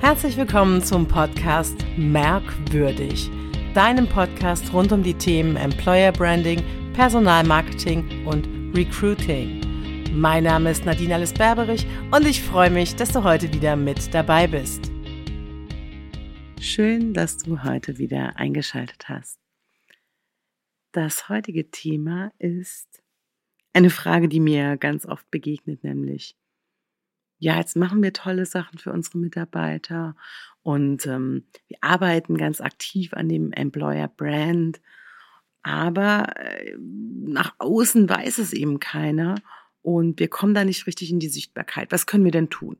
Herzlich willkommen zum Podcast Merkwürdig, deinem Podcast rund um die Themen Employer Branding, Personalmarketing und Recruiting. Mein Name ist Nadine Alice Berberich und ich freue mich, dass du heute wieder mit dabei bist. Schön, dass du heute wieder eingeschaltet hast. Das heutige Thema ist eine Frage, die mir ganz oft begegnet, nämlich, ja, jetzt machen wir tolle Sachen für unsere Mitarbeiter und ähm, wir arbeiten ganz aktiv an dem Employer Brand, aber äh, nach außen weiß es eben keiner und wir kommen da nicht richtig in die Sichtbarkeit. Was können wir denn tun?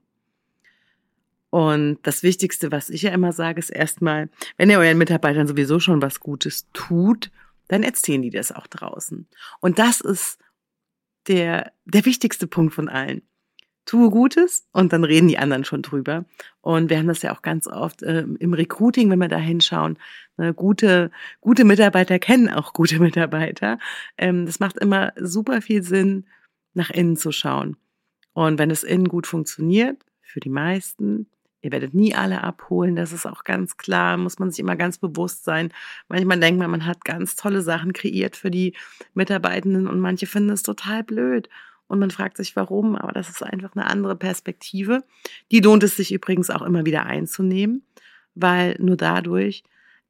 Und das Wichtigste, was ich ja immer sage, ist erstmal, wenn ihr euren Mitarbeitern sowieso schon was Gutes tut, dann erzählen die das auch draußen. Und das ist der, der wichtigste Punkt von allen tue Gutes und dann reden die anderen schon drüber. Und wir haben das ja auch ganz oft äh, im Recruiting, wenn wir da hinschauen. Ne, gute, gute Mitarbeiter kennen auch gute Mitarbeiter. Ähm, das macht immer super viel Sinn, nach innen zu schauen. Und wenn es innen gut funktioniert, für die meisten, ihr werdet nie alle abholen, das ist auch ganz klar, muss man sich immer ganz bewusst sein. Manchmal denkt man, man hat ganz tolle Sachen kreiert für die Mitarbeitenden und manche finden es total blöd und man fragt sich warum, aber das ist einfach eine andere Perspektive. Die lohnt es sich übrigens auch immer wieder einzunehmen, weil nur dadurch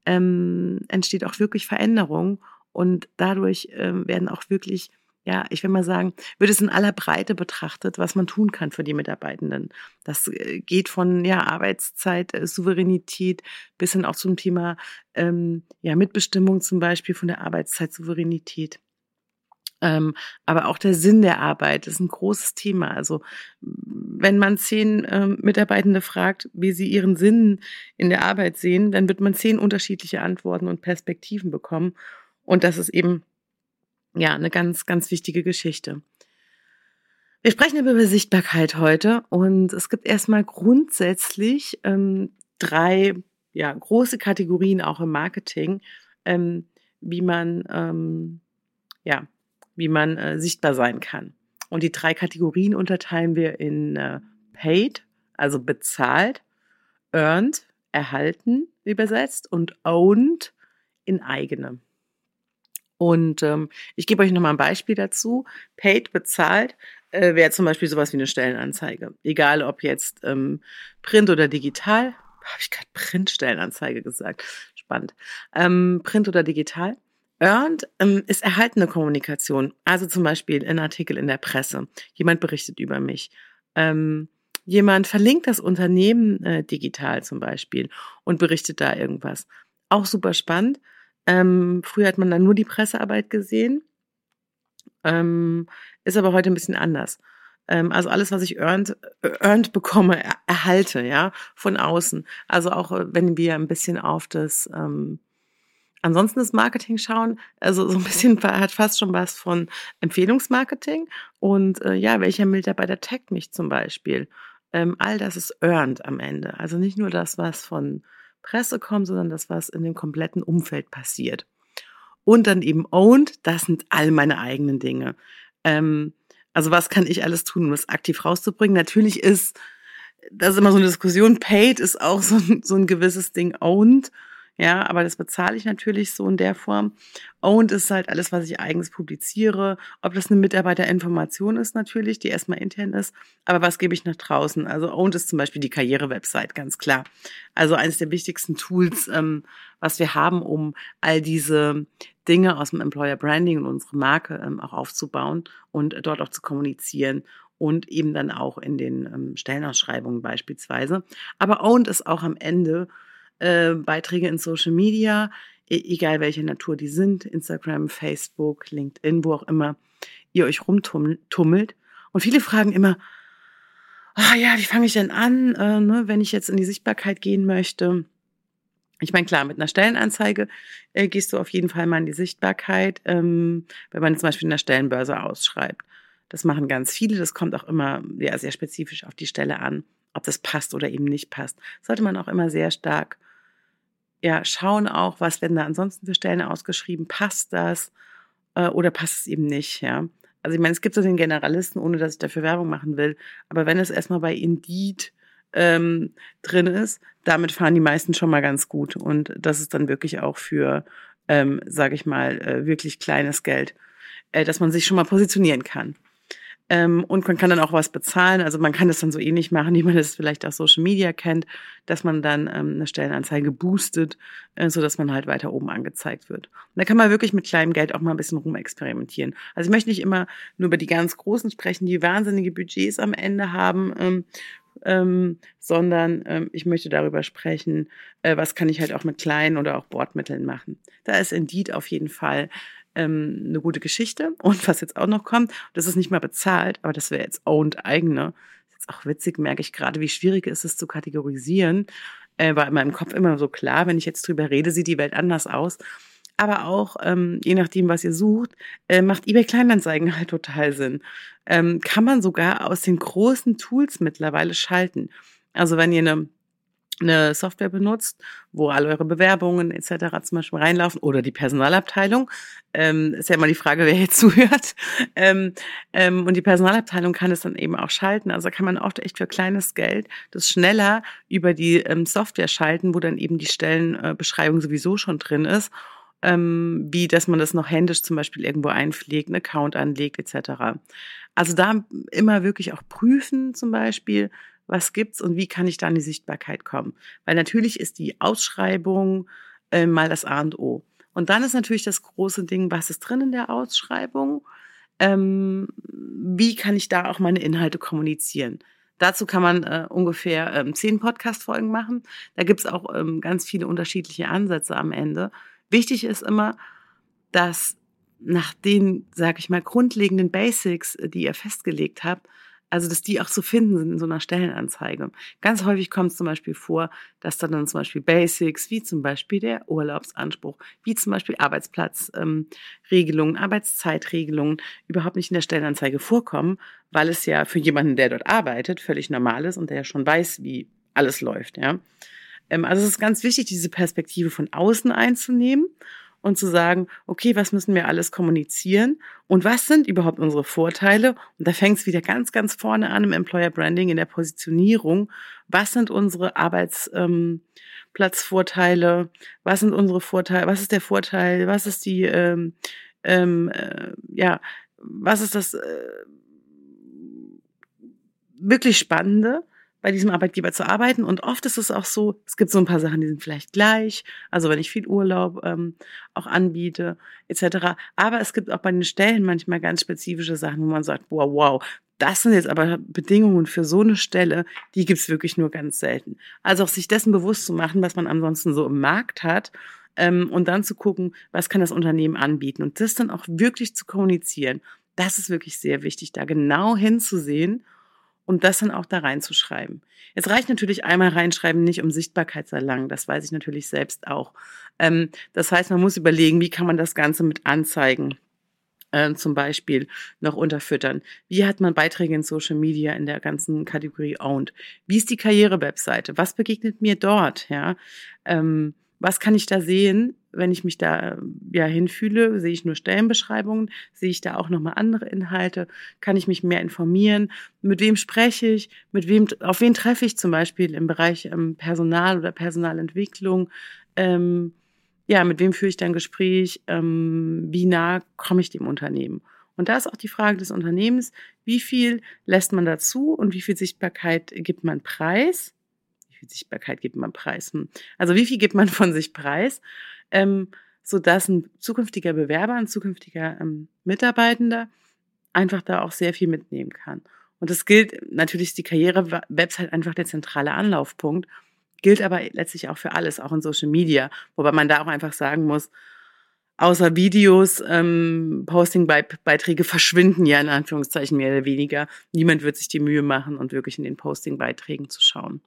ähm, entsteht auch wirklich Veränderung und dadurch ähm, werden auch wirklich ja, ich will mal sagen, wird es in aller Breite betrachtet, was man tun kann für die Mitarbeitenden. Das äh, geht von ja, Arbeitszeit, äh, Souveränität bis hin auch zum Thema ähm, ja, Mitbestimmung zum Beispiel von der Arbeitszeitsouveränität. Ähm, aber auch der Sinn der Arbeit ist ein großes Thema. Also wenn man zehn ähm, Mitarbeitende fragt, wie sie ihren Sinn in der Arbeit sehen, dann wird man zehn unterschiedliche Antworten und Perspektiven bekommen. Und das ist eben ja eine ganz, ganz wichtige Geschichte. Wir sprechen über Sichtbarkeit heute und es gibt erstmal grundsätzlich ähm, drei ja, große Kategorien auch im Marketing, ähm, wie man ähm, ja, wie man äh, sichtbar sein kann. Und die drei Kategorien unterteilen wir in äh, paid, also bezahlt, earned, erhalten übersetzt und owned in eigene. Und ähm, ich gebe euch nochmal ein Beispiel dazu. Paid, bezahlt, äh, wäre zum Beispiel sowas wie eine Stellenanzeige. Egal ob jetzt ähm, Print oder digital. Habe ich gerade Print-Stellenanzeige gesagt. Spannend. Ähm, Print oder digital. Earned ähm, ist erhaltene Kommunikation, also zum Beispiel ein Artikel in der Presse. Jemand berichtet über mich. Ähm, jemand verlinkt das Unternehmen äh, digital zum Beispiel und berichtet da irgendwas. Auch super spannend. Ähm, früher hat man dann nur die Pressearbeit gesehen, ähm, ist aber heute ein bisschen anders. Ähm, also alles, was ich earned, earned bekomme, er, erhalte, ja, von außen. Also auch äh, wenn wir ein bisschen auf das ähm, Ansonsten das Marketing schauen, also so ein bisschen hat fast schon was von Empfehlungsmarketing und äh, ja, welcher Mitarbeiter taggt mich zum Beispiel. Ähm, all das ist earned am Ende. Also nicht nur das, was von Presse kommt, sondern das, was in dem kompletten Umfeld passiert. Und dann eben owned, das sind all meine eigenen Dinge. Ähm, also was kann ich alles tun, um das aktiv rauszubringen? Natürlich ist, das ist immer so eine Diskussion, paid ist auch so, so ein gewisses Ding owned. Ja, aber das bezahle ich natürlich so in der Form. Owned ist halt alles, was ich eigens publiziere. Ob das eine Mitarbeiterinformation ist natürlich, die erstmal intern ist, aber was gebe ich nach draußen? Also Owned ist zum Beispiel die Karriere-Website, ganz klar. Also eines der wichtigsten Tools, ähm, was wir haben, um all diese Dinge aus dem Employer Branding und unsere Marke ähm, auch aufzubauen und dort auch zu kommunizieren und eben dann auch in den ähm, Stellenausschreibungen beispielsweise. Aber Owned ist auch am Ende äh, Beiträge in Social Media, e egal welche Natur die sind, Instagram, Facebook, LinkedIn, wo auch immer ihr euch rumtummelt. Und viele fragen immer, oh ja, wie fange ich denn an, äh, ne, wenn ich jetzt in die Sichtbarkeit gehen möchte? Ich meine, klar, mit einer Stellenanzeige äh, gehst du auf jeden Fall mal in die Sichtbarkeit, ähm, wenn man zum Beispiel in der Stellenbörse ausschreibt. Das machen ganz viele. Das kommt auch immer ja, sehr spezifisch auf die Stelle an, ob das passt oder eben nicht passt. Sollte man auch immer sehr stark ja, schauen auch, was werden da ansonsten für Stellen ausgeschrieben, passt das äh, oder passt es eben nicht, ja. Also ich meine, es gibt so den Generalisten, ohne dass ich dafür Werbung machen will, aber wenn es erstmal bei Indeed ähm, drin ist, damit fahren die meisten schon mal ganz gut. Und das ist dann wirklich auch für, ähm, sage ich mal, äh, wirklich kleines Geld, äh, dass man sich schon mal positionieren kann. Ähm, und man kann dann auch was bezahlen. Also man kann das dann so ähnlich machen, wie man das vielleicht aus Social Media kennt, dass man dann ähm, eine Stellenanzeige boostet, äh, so dass man halt weiter oben angezeigt wird. Und da kann man wirklich mit kleinem Geld auch mal ein bisschen rumexperimentieren. Also ich möchte nicht immer nur über die ganz Großen sprechen, die wahnsinnige Budgets am Ende haben, ähm, ähm, sondern ähm, ich möchte darüber sprechen, äh, was kann ich halt auch mit kleinen oder auch Bordmitteln machen. Da ist Indeed auf jeden Fall ähm, eine gute Geschichte. Und was jetzt auch noch kommt, das ist nicht mal bezahlt, aber das wäre jetzt owned eigene. Ist auch witzig, merke ich gerade, wie schwierig ist es zu kategorisieren. Äh, war in meinem Kopf immer so klar, wenn ich jetzt drüber rede, sieht die Welt anders aus. Aber auch, ähm, je nachdem, was ihr sucht, äh, macht eBay Kleinanzeigen halt total Sinn. Ähm, kann man sogar aus den großen Tools mittlerweile schalten. Also wenn ihr eine eine Software benutzt, wo alle eure Bewerbungen etc. zum Beispiel reinlaufen oder die Personalabteilung. Ähm, ist ja immer die Frage, wer jetzt zuhört. Ähm, ähm, und die Personalabteilung kann es dann eben auch schalten. Also kann man auch echt für kleines Geld das schneller über die ähm, Software schalten, wo dann eben die Stellenbeschreibung sowieso schon drin ist. Ähm, wie dass man das noch händisch zum Beispiel irgendwo einpflegt, einen Account anlegt etc. Also da immer wirklich auch prüfen zum Beispiel, was gibt's und wie kann ich da in die Sichtbarkeit kommen? Weil natürlich ist die Ausschreibung äh, mal das A und O. Und dann ist natürlich das große Ding, was ist drin in der Ausschreibung? Ähm, wie kann ich da auch meine Inhalte kommunizieren? Dazu kann man äh, ungefähr ähm, zehn Podcast-Folgen machen. Da gibt's auch ähm, ganz viele unterschiedliche Ansätze am Ende. Wichtig ist immer, dass nach den, sag ich mal, grundlegenden Basics, äh, die ihr festgelegt habt, also dass die auch zu finden sind in so einer Stellenanzeige. Ganz häufig kommt es zum Beispiel vor, dass dann, dann zum Beispiel Basics, wie zum Beispiel der Urlaubsanspruch, wie zum Beispiel Arbeitsplatzregelungen, ähm, Arbeitszeitregelungen überhaupt nicht in der Stellenanzeige vorkommen, weil es ja für jemanden, der dort arbeitet, völlig normal ist und der ja schon weiß, wie alles läuft. Ja. Ähm, also es ist ganz wichtig, diese Perspektive von außen einzunehmen und zu sagen, okay, was müssen wir alles kommunizieren und was sind überhaupt unsere Vorteile? Und da fängt es wieder ganz, ganz vorne an im Employer Branding, in der Positionierung. Was sind unsere Arbeitsplatzvorteile? Ähm, was sind unsere Vorteile? Was ist der Vorteil? Was ist die, ähm, ähm, äh, ja, was ist das äh, wirklich Spannende? Bei diesem Arbeitgeber zu arbeiten. Und oft ist es auch so, es gibt so ein paar Sachen, die sind vielleicht gleich. Also wenn ich viel Urlaub ähm, auch anbiete, etc. Aber es gibt auch bei den Stellen manchmal ganz spezifische Sachen, wo man sagt, wow, wow, das sind jetzt aber Bedingungen für so eine Stelle, die gibt's wirklich nur ganz selten. Also auch sich dessen bewusst zu machen, was man ansonsten so im Markt hat. Ähm, und dann zu gucken, was kann das Unternehmen anbieten. Und das dann auch wirklich zu kommunizieren. Das ist wirklich sehr wichtig, da genau hinzusehen und das dann auch da reinzuschreiben. Es reicht natürlich einmal reinschreiben, nicht um Sichtbarkeit zu erlangen. Das weiß ich natürlich selbst auch. Ähm, das heißt, man muss überlegen, wie kann man das Ganze mit Anzeigen äh, zum Beispiel noch unterfüttern. Wie hat man Beiträge in Social Media in der ganzen Kategorie Owned? Wie ist die Karriere-Webseite? Was begegnet mir dort? Ja, ähm, was kann ich da sehen, wenn ich mich da ja hinfühle? Sehe ich nur Stellenbeschreibungen? Sehe ich da auch nochmal andere Inhalte? Kann ich mich mehr informieren? Mit wem spreche ich? Mit wem, auf wen treffe ich zum Beispiel im Bereich ähm, Personal oder Personalentwicklung? Ähm, ja, mit wem führe ich da ein Gespräch? Ähm, wie nah komme ich dem Unternehmen? Und da ist auch die Frage des Unternehmens, wie viel lässt man dazu und wie viel Sichtbarkeit gibt man preis? viel Sichtbarkeit gibt man preis? Hm. Also wie viel gibt man von sich preis, ähm, sodass ein zukünftiger Bewerber, ein zukünftiger ähm, Mitarbeitender einfach da auch sehr viel mitnehmen kann. Und das gilt, natürlich die Karriere-Website einfach der zentrale Anlaufpunkt, gilt aber letztlich auch für alles, auch in Social Media, wobei man da auch einfach sagen muss, außer Videos, ähm, Posting-Beiträge verschwinden ja in Anführungszeichen mehr oder weniger. Niemand wird sich die Mühe machen und wirklich in den Posting-Beiträgen zu schauen.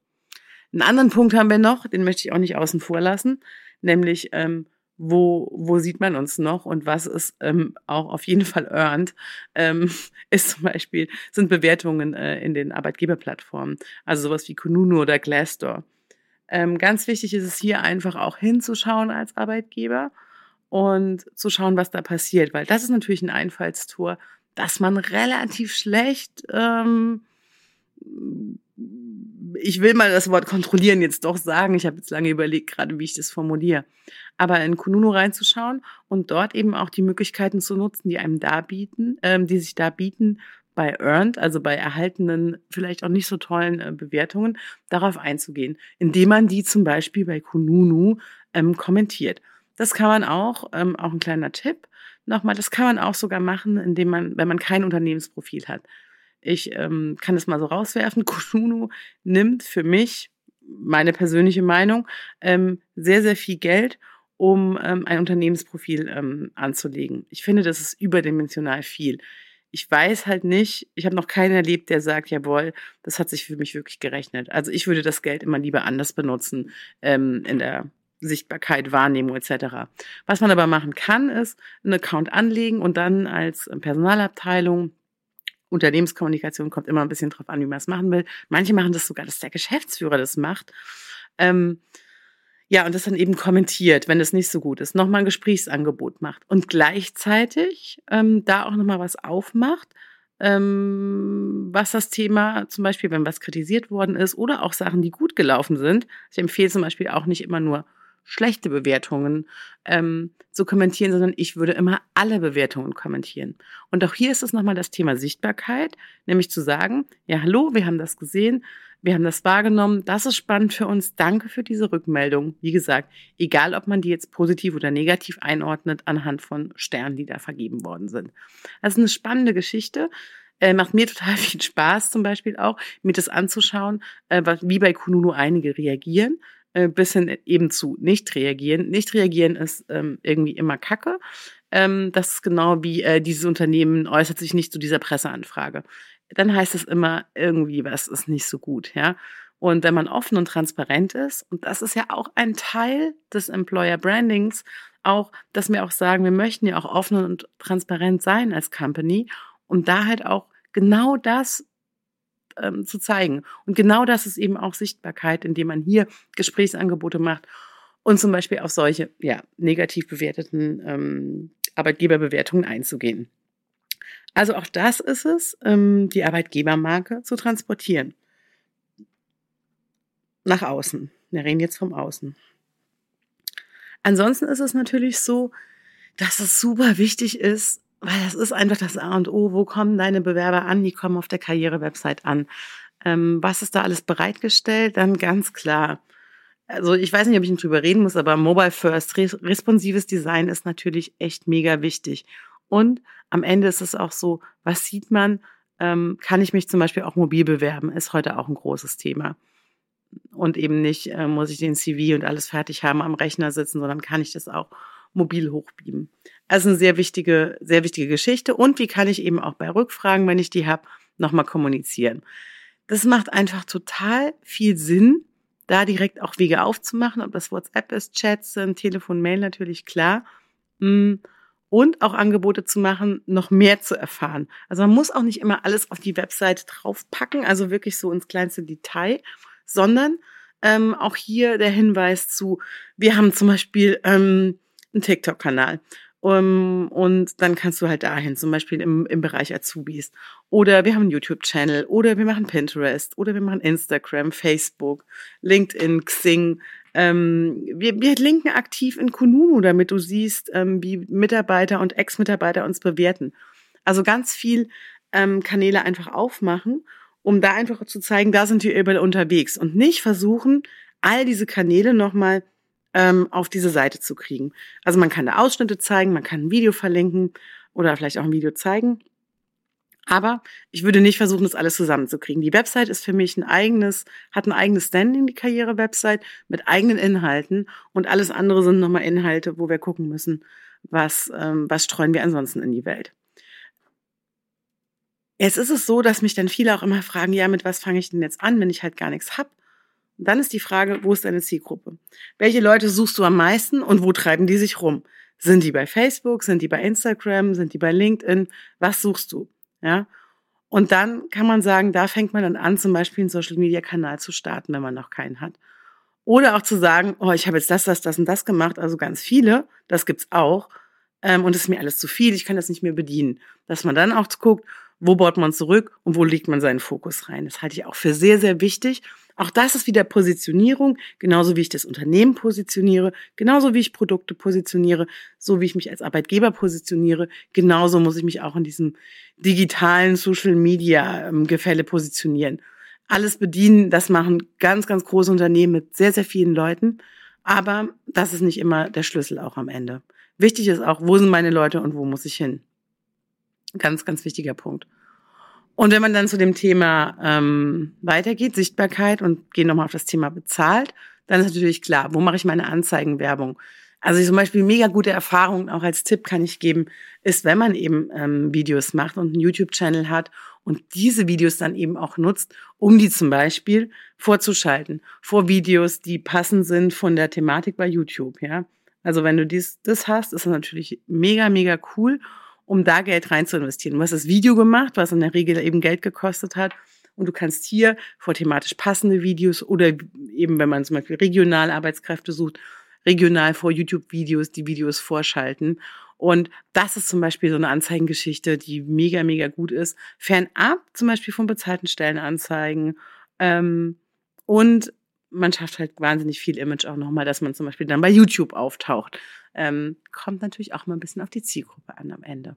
Einen anderen Punkt haben wir noch, den möchte ich auch nicht außen vor lassen, nämlich ähm, wo, wo sieht man uns noch und was ist ähm, auch auf jeden Fall earned, ähm, ist zum Beispiel, sind Bewertungen äh, in den Arbeitgeberplattformen, also sowas wie Kununu oder Glassdoor. Ähm, ganz wichtig ist es hier einfach auch hinzuschauen als Arbeitgeber und zu schauen, was da passiert, weil das ist natürlich ein Einfallstor, dass man relativ schlecht ähm, ich will mal das Wort kontrollieren jetzt doch sagen. Ich habe jetzt lange überlegt, gerade wie ich das formuliere. Aber in Kununu reinzuschauen und dort eben auch die Möglichkeiten zu nutzen, die einem da bieten, ähm, die sich da bieten bei Earned, also bei erhaltenen, vielleicht auch nicht so tollen äh, Bewertungen, darauf einzugehen, indem man die zum Beispiel bei Kununu ähm, kommentiert. Das kann man auch, ähm, auch ein kleiner Tipp nochmal, das kann man auch sogar machen, indem man, wenn man kein Unternehmensprofil hat. Ich ähm, kann das mal so rauswerfen. Kununu nimmt für mich, meine persönliche Meinung, ähm, sehr, sehr viel Geld, um ähm, ein Unternehmensprofil ähm, anzulegen. Ich finde, das ist überdimensional viel. Ich weiß halt nicht, ich habe noch keinen erlebt, der sagt, jawohl, das hat sich für mich wirklich gerechnet. Also ich würde das Geld immer lieber anders benutzen ähm, in der Sichtbarkeit, Wahrnehmung etc. Was man aber machen kann, ist einen Account anlegen und dann als Personalabteilung Unternehmenskommunikation kommt immer ein bisschen drauf an, wie man es machen will. Manche machen das sogar, dass der Geschäftsführer das macht. Ähm, ja, und das dann eben kommentiert, wenn es nicht so gut ist, nochmal ein Gesprächsangebot macht und gleichzeitig ähm, da auch nochmal was aufmacht, ähm, was das Thema, zum Beispiel, wenn was kritisiert worden ist oder auch Sachen, die gut gelaufen sind. Ich empfehle zum Beispiel auch nicht immer nur schlechte Bewertungen ähm, zu kommentieren, sondern ich würde immer alle Bewertungen kommentieren. Und auch hier ist es nochmal das Thema Sichtbarkeit, nämlich zu sagen, ja, hallo, wir haben das gesehen, wir haben das wahrgenommen, das ist spannend für uns, danke für diese Rückmeldung. Wie gesagt, egal ob man die jetzt positiv oder negativ einordnet anhand von Sternen, die da vergeben worden sind. Das ist eine spannende Geschichte. Äh, macht mir total viel Spaß, zum Beispiel auch, mir das anzuschauen, äh, wie bei Kununu einige reagieren bis hin eben zu nicht reagieren. Nicht reagieren ist ähm, irgendwie immer Kacke. Ähm, das ist genau wie äh, dieses Unternehmen äußert sich nicht zu dieser Presseanfrage. Dann heißt es immer irgendwie, was ist nicht so gut, ja. Und wenn man offen und transparent ist, und das ist ja auch ein Teil des Employer Brandings, auch, dass wir auch sagen, wir möchten ja auch offen und transparent sein als Company und da halt auch genau das ähm, zu zeigen. Und genau das ist eben auch Sichtbarkeit, indem man hier Gesprächsangebote macht und zum Beispiel auf solche ja, negativ bewerteten ähm, Arbeitgeberbewertungen einzugehen. Also auch das ist es, ähm, die Arbeitgebermarke zu transportieren. Nach außen. Wir reden jetzt vom Außen. Ansonsten ist es natürlich so, dass es super wichtig ist, weil das ist einfach das A und O. Wo kommen deine Bewerber an? Die kommen auf der Karriere-Website an. Ähm, was ist da alles bereitgestellt? Dann ganz klar. Also ich weiß nicht, ob ich drüber reden muss, aber Mobile First, responsives Design ist natürlich echt mega wichtig. Und am Ende ist es auch so, was sieht man? Ähm, kann ich mich zum Beispiel auch mobil bewerben? Ist heute auch ein großes Thema. Und eben nicht, äh, muss ich den CV und alles fertig haben am Rechner sitzen, sondern kann ich das auch mobil hochbeamen. Also eine sehr wichtige, sehr wichtige Geschichte. Und wie kann ich eben auch bei Rückfragen, wenn ich die habe, nochmal kommunizieren? Das macht einfach total viel Sinn, da direkt auch Wege aufzumachen, ob das WhatsApp ist, Chats sind, Telefon, Mail natürlich klar. Mm, und auch Angebote zu machen, noch mehr zu erfahren. Also man muss auch nicht immer alles auf die Website draufpacken, also wirklich so ins kleinste Detail, sondern ähm, auch hier der Hinweis zu, wir haben zum Beispiel ähm, einen TikTok-Kanal. Um, und dann kannst du halt dahin, zum Beispiel im, im Bereich Azubis. Oder wir haben einen YouTube-Channel, oder wir machen Pinterest, oder wir machen Instagram, Facebook, LinkedIn, Xing. Ähm, wir, wir linken aktiv in Kununu, damit du siehst, ähm, wie Mitarbeiter und Ex-Mitarbeiter uns bewerten. Also ganz viel ähm, Kanäle einfach aufmachen, um da einfach zu zeigen, da sind wir überall unterwegs und nicht versuchen, all diese Kanäle nochmal ähm, auf diese Seite zu kriegen. Also man kann da Ausschnitte zeigen, man kann ein Video verlinken oder vielleicht auch ein Video zeigen. Aber ich würde nicht versuchen, das alles zusammenzukriegen. Die Website ist für mich ein eigenes, hat ein eigenes Standing, die Karriere-Website, mit eigenen Inhalten und alles andere sind nochmal Inhalte, wo wir gucken müssen, was, ähm, was streuen wir ansonsten in die Welt. Jetzt ist es so, dass mich dann viele auch immer fragen, ja, mit was fange ich denn jetzt an, wenn ich halt gar nichts hab? Dann ist die Frage, wo ist deine Zielgruppe? Welche Leute suchst du am meisten und wo treiben die sich rum? Sind die bei Facebook? Sind die bei Instagram? Sind die bei LinkedIn? Was suchst du? Ja. Und dann kann man sagen, da fängt man dann an, zum Beispiel einen Social Media Kanal zu starten, wenn man noch keinen hat. Oder auch zu sagen, oh, ich habe jetzt das, das, das und das gemacht, also ganz viele, das gibt's auch. Ähm, und es ist mir alles zu viel, ich kann das nicht mehr bedienen. Dass man dann auch guckt, wo baut man zurück und wo legt man seinen Fokus rein. Das halte ich auch für sehr, sehr wichtig, Auch das ist wieder Positionierung, genauso wie ich das Unternehmen positioniere, genauso wie ich Produkte positioniere, so wie ich mich als Arbeitgeber positioniere, genauso muss ich mich auch in diesem digitalen Social Media ähm, positionieren. Alles bedienen, das machen ganz, ganz große Unternehmen mit sehr, sehr vielen Leuten. Aber das ist nicht immer der Schlüssel auch am Ende. Wichtig ist auch, wo sind meine Leute und wo muss ich hin? Ganz, ganz wichtiger Punkt. Und wenn man dann zu dem Thema ähm, weitergeht, Sichtbarkeit und gehen nochmal auf das Thema bezahlt, dann ist natürlich klar, wo mache ich meine Anzeigenwerbung? Also zum Beispiel mega gute Erfahrung, auch als Tipp kann ich geben, ist, wenn man eben ähm, Videos macht und einen YouTube-Channel hat und diese Videos dann eben auch nutzt, um die zum Beispiel vorzuschalten, vor Videos, die passend sind von der Thematik bei YouTube, ja. Also wenn du dies, das hast, ist das natürlich mega, mega cool um da Geld rein zu investieren. Du hast das Video gemacht, was in der Regel eben Geld gekostet hat. Und du kannst hier vor thematisch passende Videos oder eben, wenn man zum Beispiel regional Arbeitskräfte sucht, regional vor YouTube-Videos die Videos vorschalten. Und das ist zum Beispiel so eine Anzeigengeschichte, die mega, mega gut ist. Fernab zum Beispiel von bezahlten Stellenanzeigen. Ähm, und man schafft halt wahnsinnig viel Image auch nochmal, dass man zum Beispiel dann bei YouTube auftaucht. Ähm, kommt natürlich auch mal ein bisschen auf die Zielgruppe an am Ende.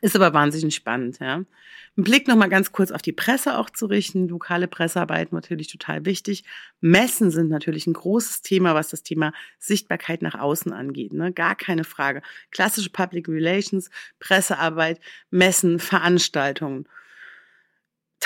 Ist aber wahnsinnig spannend, ja. Ein Blick nochmal ganz kurz auf die Presse auch zu richten. Lokale Pressearbeit natürlich total wichtig. Messen sind natürlich ein großes Thema, was das Thema Sichtbarkeit nach außen angeht. Ne? Gar keine Frage. Klassische Public Relations, Pressearbeit, Messen, Veranstaltungen.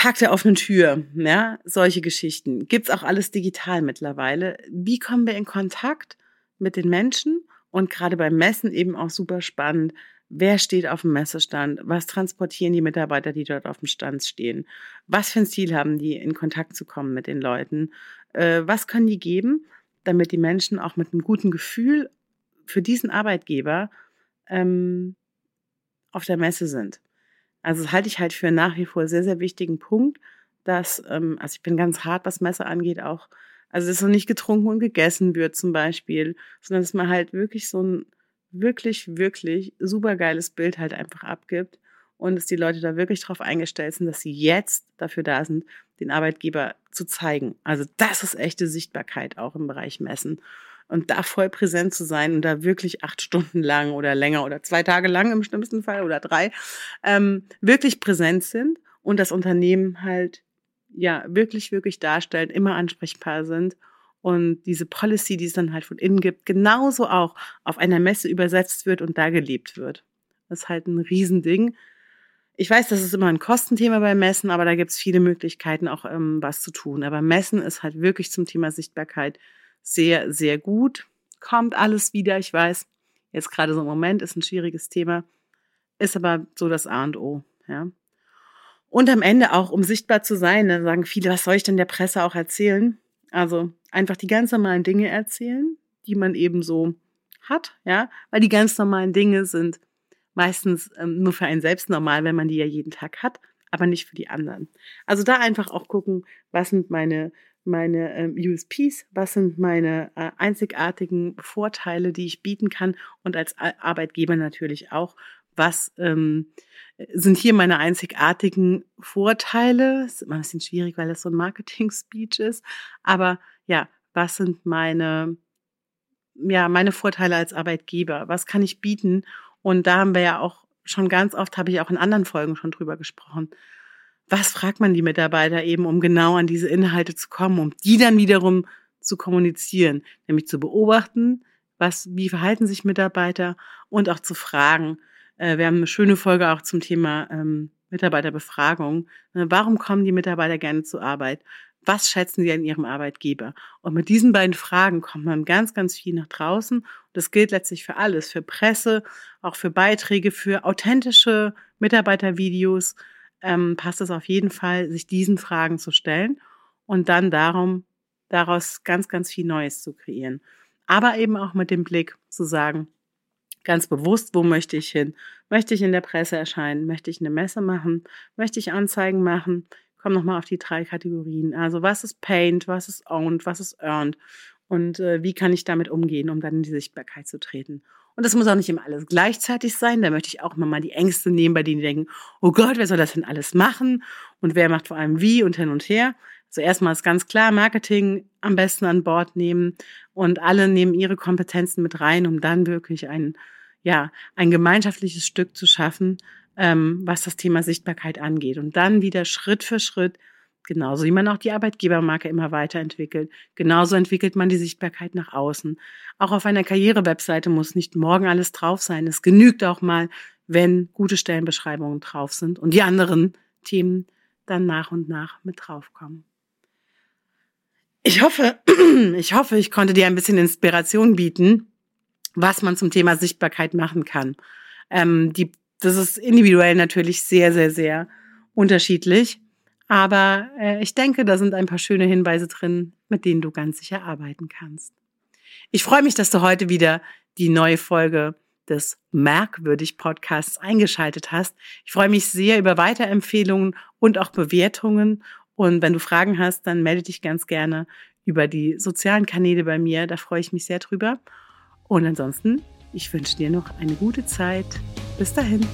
Tag der offenen Tür, ja, solche Geschichten. Gibt's auch alles digital mittlerweile. Wie kommen wir in Kontakt mit den Menschen? Und gerade beim Messen eben auch super spannend. Wer steht auf dem Messestand? Was transportieren die Mitarbeiter, die dort auf dem Stand stehen? Was für ein Ziel haben die, in Kontakt zu kommen mit den Leuten? Äh, was können die geben, damit die Menschen auch mit einem guten Gefühl für diesen Arbeitgeber ähm, auf der Messe sind? Also das halte ich halt für nach wie vor sehr, sehr wichtigen Punkt, dass, ähm, also ich bin ganz hart, was Messer angeht, auch, also dass so nicht getrunken und gegessen wird zum Beispiel, sondern dass man halt wirklich so ein wirklich, wirklich super geiles Bild halt einfach abgibt und dass die Leute da wirklich drauf eingestellt sind, dass sie jetzt dafür da sind, den Arbeitgeber zu zeigen. Also das ist echte Sichtbarkeit auch im Bereich Messen und da voll präsent zu sein und da wirklich acht Stunden lang oder länger oder zwei Tage lang im schlimmsten Fall oder drei ähm, wirklich präsent sind und das Unternehmen halt ja wirklich, wirklich darstellen, immer ansprechbar sind und diese Policy, die es dann halt von innen gibt, genauso auch auf einer Messe übersetzt wird und da gelebt wird. Das ist halt ein Riesending. Ich weiß, das ist immer ein Kostenthema bei Messen, aber da gibt es viele Möglichkeiten, auch ähm, was zu tun. Aber Messen ist halt wirklich zum Thema Sichtbarkeit sehr, sehr gut. Kommt alles wieder, ich weiß. Jetzt gerade so im Moment ist ein schwieriges Thema, ist aber so das A und O, ja. Und am Ende auch, um sichtbar zu sein, da sagen viele, was soll ich denn der Presse auch erzählen? Also einfach die ganz normalen Dinge erzählen, die man eben so hat, ja, weil die ganz normalen Dinge sind meistens ähm, nur für einen selbst normal, wenn man die ja jeden Tag hat, aber nicht für die anderen. Also da einfach auch gucken, was sind meine meine ähm, USPs, was sind meine äh, einzigartigen Vorteile, die ich bieten kann und als Arbeitgeber natürlich auch, was ähm, sind hier meine einzigartigen Vorteile. Ist immer ein bisschen schwierig, weil das so ein Marketing-Speech ist, aber ja, was sind meine ja, meine Vorteile als Arbeitgeber? Was kann ich bieten? Und da haben wir ja auch schon ganz oft, habe ich auch in anderen Folgen schon drüber gesprochen, was fragt man die Mitarbeiter eben, um genau an diese Inhalte zu kommen, um die dann wiederum zu kommunizieren, nämlich zu beobachten, was, wie verhalten sich Mitarbeiter und auch zu fragen. Äh, wir haben eine schöne Folge auch zum Thema ähm, Mitarbeiterbefragung. Äh, warum kommen die Mitarbeiter gerne zur Arbeit? Was schätzen sie an ihrem Arbeitgeber? Und mit diesen beiden Fragen kommt man ganz, ganz viel nach draußen. Und das gilt letztlich für alles, für Presse, auch für Beiträge, für authentische Mitarbeitervideos ähm, passt es auf jeden Fall, sich diesen Fragen zu stellen und dann darum, daraus ganz, ganz viel Neues zu kreieren. Aber eben auch mit dem Blick zu sagen, ganz bewusst, wo möchte ich hin? Möchte ich in der Presse erscheinen? Möchte ich eine Messe machen? Möchte ich Anzeigen machen? Komm nochmal auf die drei Kategorien. Also was ist Paint, was ist Owned, was ist Earned? Und äh, wie kann ich damit umgehen, um dann in die Sichtbarkeit zu treten? Und das muss auch nicht immer alles gleichzeitig sein. Da möchte ich auch immer mal die Ängste nehmen, bei denen die denken, oh Gott, wer soll das denn alles machen? Und wer macht vor allem wie und hin und her? Zuerst mal ist ganz klar, Marketing am besten an Bord nehmen und alle nehmen ihre Kompetenzen mit rein, um dann wirklich ein, ja, ein gemeinschaftliches Stück zu schaffen, ähm, was das Thema Sichtbarkeit angeht. Und dann wieder Schritt für Schritt Genauso wie man auch die Arbeitgebermarke immer weiterentwickelt. Genauso entwickelt man die Sichtbarkeit nach außen. Auch auf einer Karriere-Webseite muss nicht morgen alles drauf sein. Es genügt auch mal, wenn gute Stellenbeschreibungen drauf sind und die anderen Themen dann nach und nach mit draufkommen. Ich hoffe, ich hoffe, ich konnte dir ein bisschen Inspiration bieten, was man zum Thema Sichtbarkeit machen kann. Ähm, die, das ist individuell natürlich sehr, sehr, sehr unterschiedlich. Aber äh, ich denke, da sind ein paar schöne Hinweise drin, mit denen du ganz sicher arbeiten kannst. Ich freue mich, dass du heute wieder die neue Folge des Merkwürdig Podcasts eingeschaltet hast. Ich freue mich sehr über Weiterempfehlungen und auch Bewertungen. Und wenn du Fragen hast, dann melde dich ganz gerne über die sozialen Kanäle bei mir. Da freue ich mich sehr drüber. Und ansonsten, ich wünsche dir noch eine gute Zeit. Bis dahin.